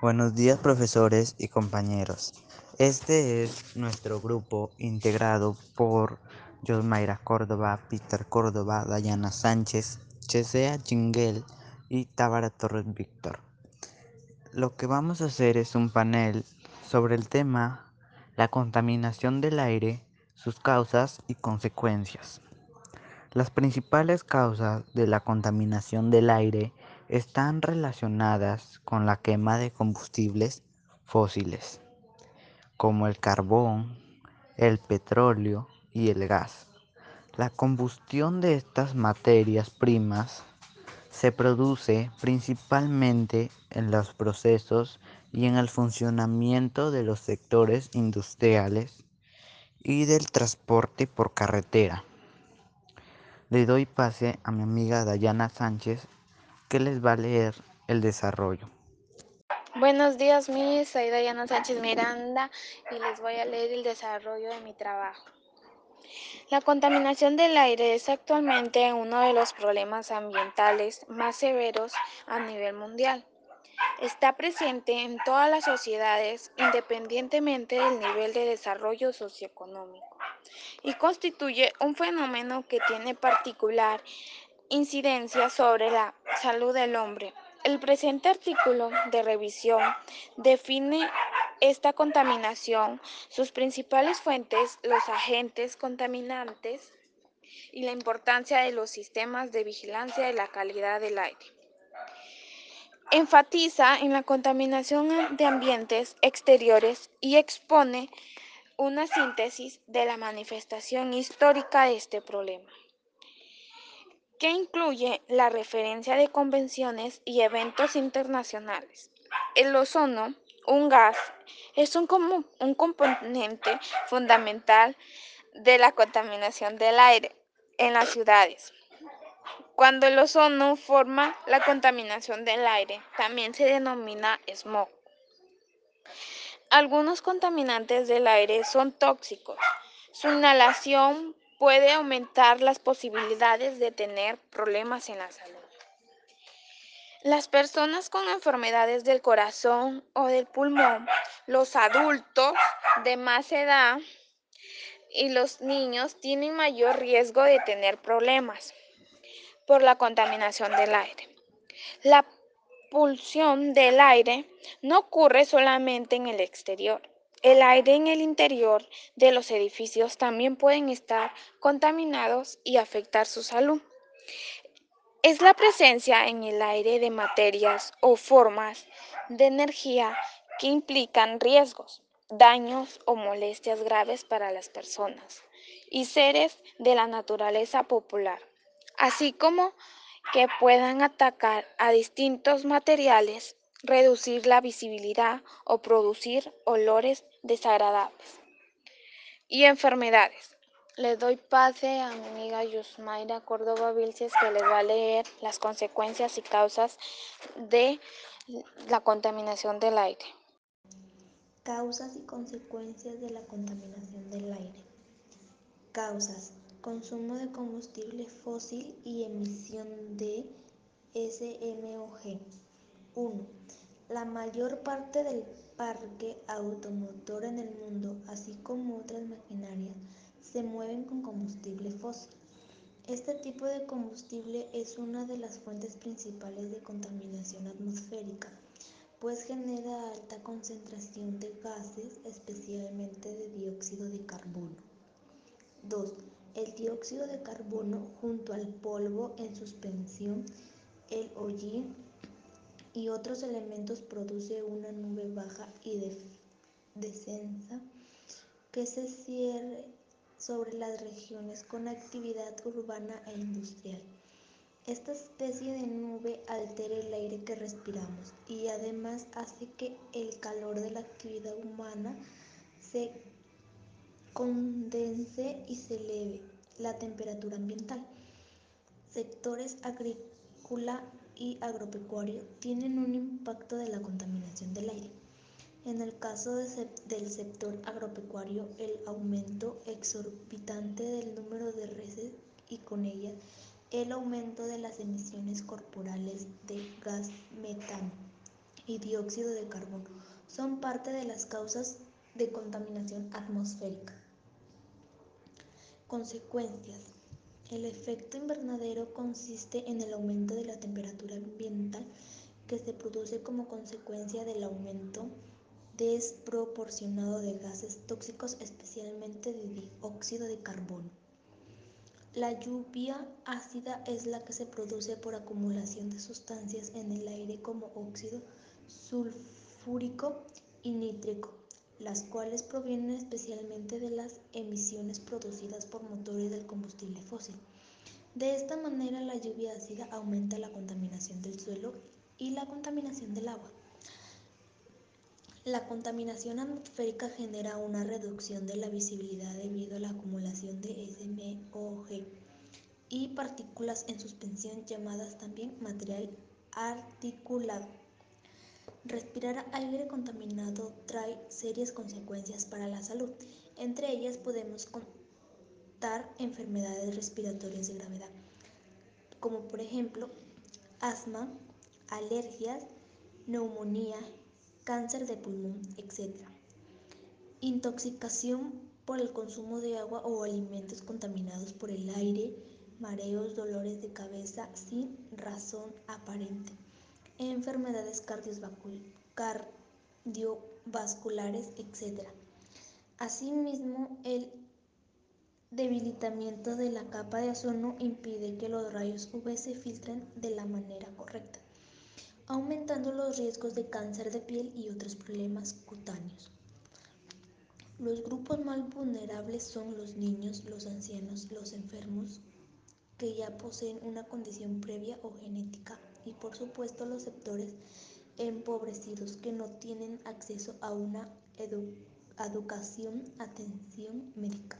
Buenos días profesores y compañeros. Este es nuestro grupo integrado por Josmaira Córdoba, Peter Córdoba, Dayana Sánchez, Chesea Chinguel y Tábara Torres Víctor. Lo que vamos a hacer es un panel sobre el tema la contaminación del aire, sus causas y consecuencias. Las principales causas de la contaminación del aire están relacionadas con la quema de combustibles fósiles, como el carbón, el petróleo y el gas. La combustión de estas materias primas se produce principalmente en los procesos y en el funcionamiento de los sectores industriales y del transporte por carretera. Le doy pase a mi amiga Dayana Sánchez que les va a leer el desarrollo. Buenos días, mis. Soy Dayana Sánchez Miranda y les voy a leer el desarrollo de mi trabajo. La contaminación del aire es actualmente uno de los problemas ambientales más severos a nivel mundial. Está presente en todas las sociedades independientemente del nivel de desarrollo socioeconómico y constituye un fenómeno que tiene particular incidencia sobre la salud del hombre. El presente artículo de revisión define esta contaminación, sus principales fuentes, los agentes contaminantes y la importancia de los sistemas de vigilancia de la calidad del aire. Enfatiza en la contaminación de ambientes exteriores y expone una síntesis de la manifestación histórica de este problema, que incluye la referencia de convenciones y eventos internacionales. El ozono, un gas, es un, un componente fundamental de la contaminación del aire en las ciudades. Cuando el ozono forma la contaminación del aire, también se denomina smog. Algunos contaminantes del aire son tóxicos. Su inhalación puede aumentar las posibilidades de tener problemas en la salud. Las personas con enfermedades del corazón o del pulmón, los adultos de más edad y los niños tienen mayor riesgo de tener problemas por la contaminación del aire. La pulsión del aire no ocurre solamente en el exterior. El aire en el interior de los edificios también pueden estar contaminados y afectar su salud. Es la presencia en el aire de materias o formas de energía que implican riesgos, daños o molestias graves para las personas y seres de la naturaleza popular, así como que puedan atacar a distintos materiales, reducir la visibilidad o producir olores desagradables. Y enfermedades. Le doy pase a mi amiga Yusmaira Córdoba Vilches que les va a leer las consecuencias y causas de la contaminación del aire. Causas y consecuencias de la contaminación del aire. Causas consumo de combustible fósil y emisión de SMOG. 1. La mayor parte del parque automotor en el mundo, así como otras maquinarias, se mueven con combustible fósil. Este tipo de combustible es una de las fuentes principales de contaminación atmosférica, pues genera alta concentración de gases, especialmente de dióxido de carbono. 2 el dióxido de carbono junto al polvo en suspensión, el hollín y otros elementos produce una nube baja y descensa que se cierre sobre las regiones con actividad urbana e industrial. Esta especie de nube altera el aire que respiramos y además hace que el calor de la actividad humana se condense y se eleve la temperatura ambiental. Sectores agrícola y agropecuario tienen un impacto de la contaminación del aire. En el caso de del sector agropecuario, el aumento exorbitante del número de reses y con ella el aumento de las emisiones corporales de gas metano y dióxido de carbono son parte de las causas de contaminación atmosférica. Consecuencias. El efecto invernadero consiste en el aumento de la temperatura ambiental que se produce como consecuencia del aumento desproporcionado de gases tóxicos, especialmente de dióxido de carbono. La lluvia ácida es la que se produce por acumulación de sustancias en el aire como óxido sulfúrico y nítrico, las cuales provienen especialmente de las emisiones producidas por motores del combustible fósil. De esta manera, la lluvia ácida aumenta la contaminación del suelo y la contaminación del agua. La contaminación atmosférica genera una reducción de la visibilidad debido a la acumulación de SMOG y partículas en suspensión llamadas también material articulado. Respirar aire contaminado trae serias consecuencias para la salud. Entre ellas podemos contar enfermedades respiratorias de gravedad, como por ejemplo asma, alergias, neumonía, cáncer de pulmón, etc. Intoxicación por el consumo de agua o alimentos contaminados por el aire, mareos, dolores de cabeza sin razón aparente, enfermedades cardiovasculares, etc. Asimismo, el debilitamiento de la capa de ozono impide que los rayos UV se filtren de la manera correcta aumentando los riesgos de cáncer de piel y otros problemas cutáneos. Los grupos más vulnerables son los niños, los ancianos, los enfermos que ya poseen una condición previa o genética y por supuesto los sectores empobrecidos que no tienen acceso a una educación, atención médica.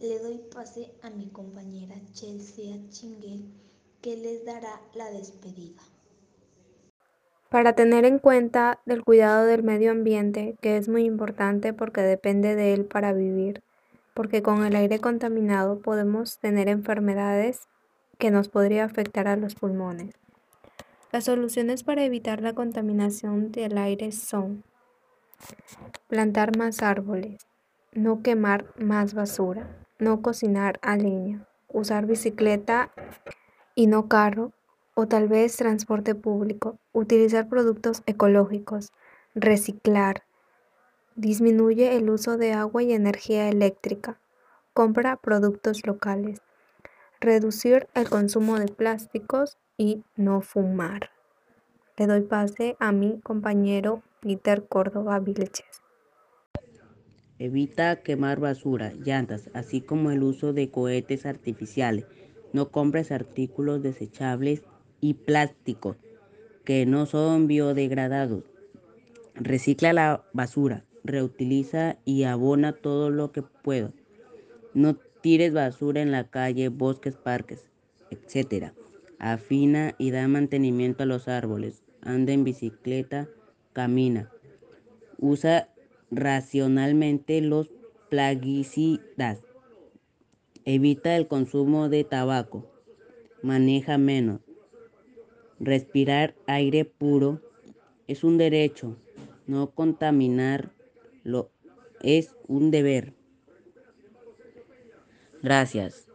Le doy pase a mi compañera Chelsea Chinguel que les dará la despedida para tener en cuenta del cuidado del medio ambiente, que es muy importante porque depende de él para vivir, porque con el aire contaminado podemos tener enfermedades que nos podría afectar a los pulmones. Las soluciones para evitar la contaminación del aire son plantar más árboles, no quemar más basura, no cocinar a leña, usar bicicleta y no carro o tal vez transporte público, utilizar productos ecológicos, reciclar, disminuye el uso de agua y energía eléctrica, compra productos locales, reducir el consumo de plásticos y no fumar. Le doy pase a mi compañero Peter Córdoba Vilches. Evita quemar basura, llantas, así como el uso de cohetes artificiales. No compres artículos desechables y plásticos que no son biodegradados. Recicla la basura, reutiliza y abona todo lo que puedas. No tires basura en la calle, bosques, parques, etc. Afina y da mantenimiento a los árboles. Anda en bicicleta, camina. Usa racionalmente los plaguicidas. Evita el consumo de tabaco. Maneja menos. Respirar aire puro es un derecho, no contaminarlo es un deber. Gracias.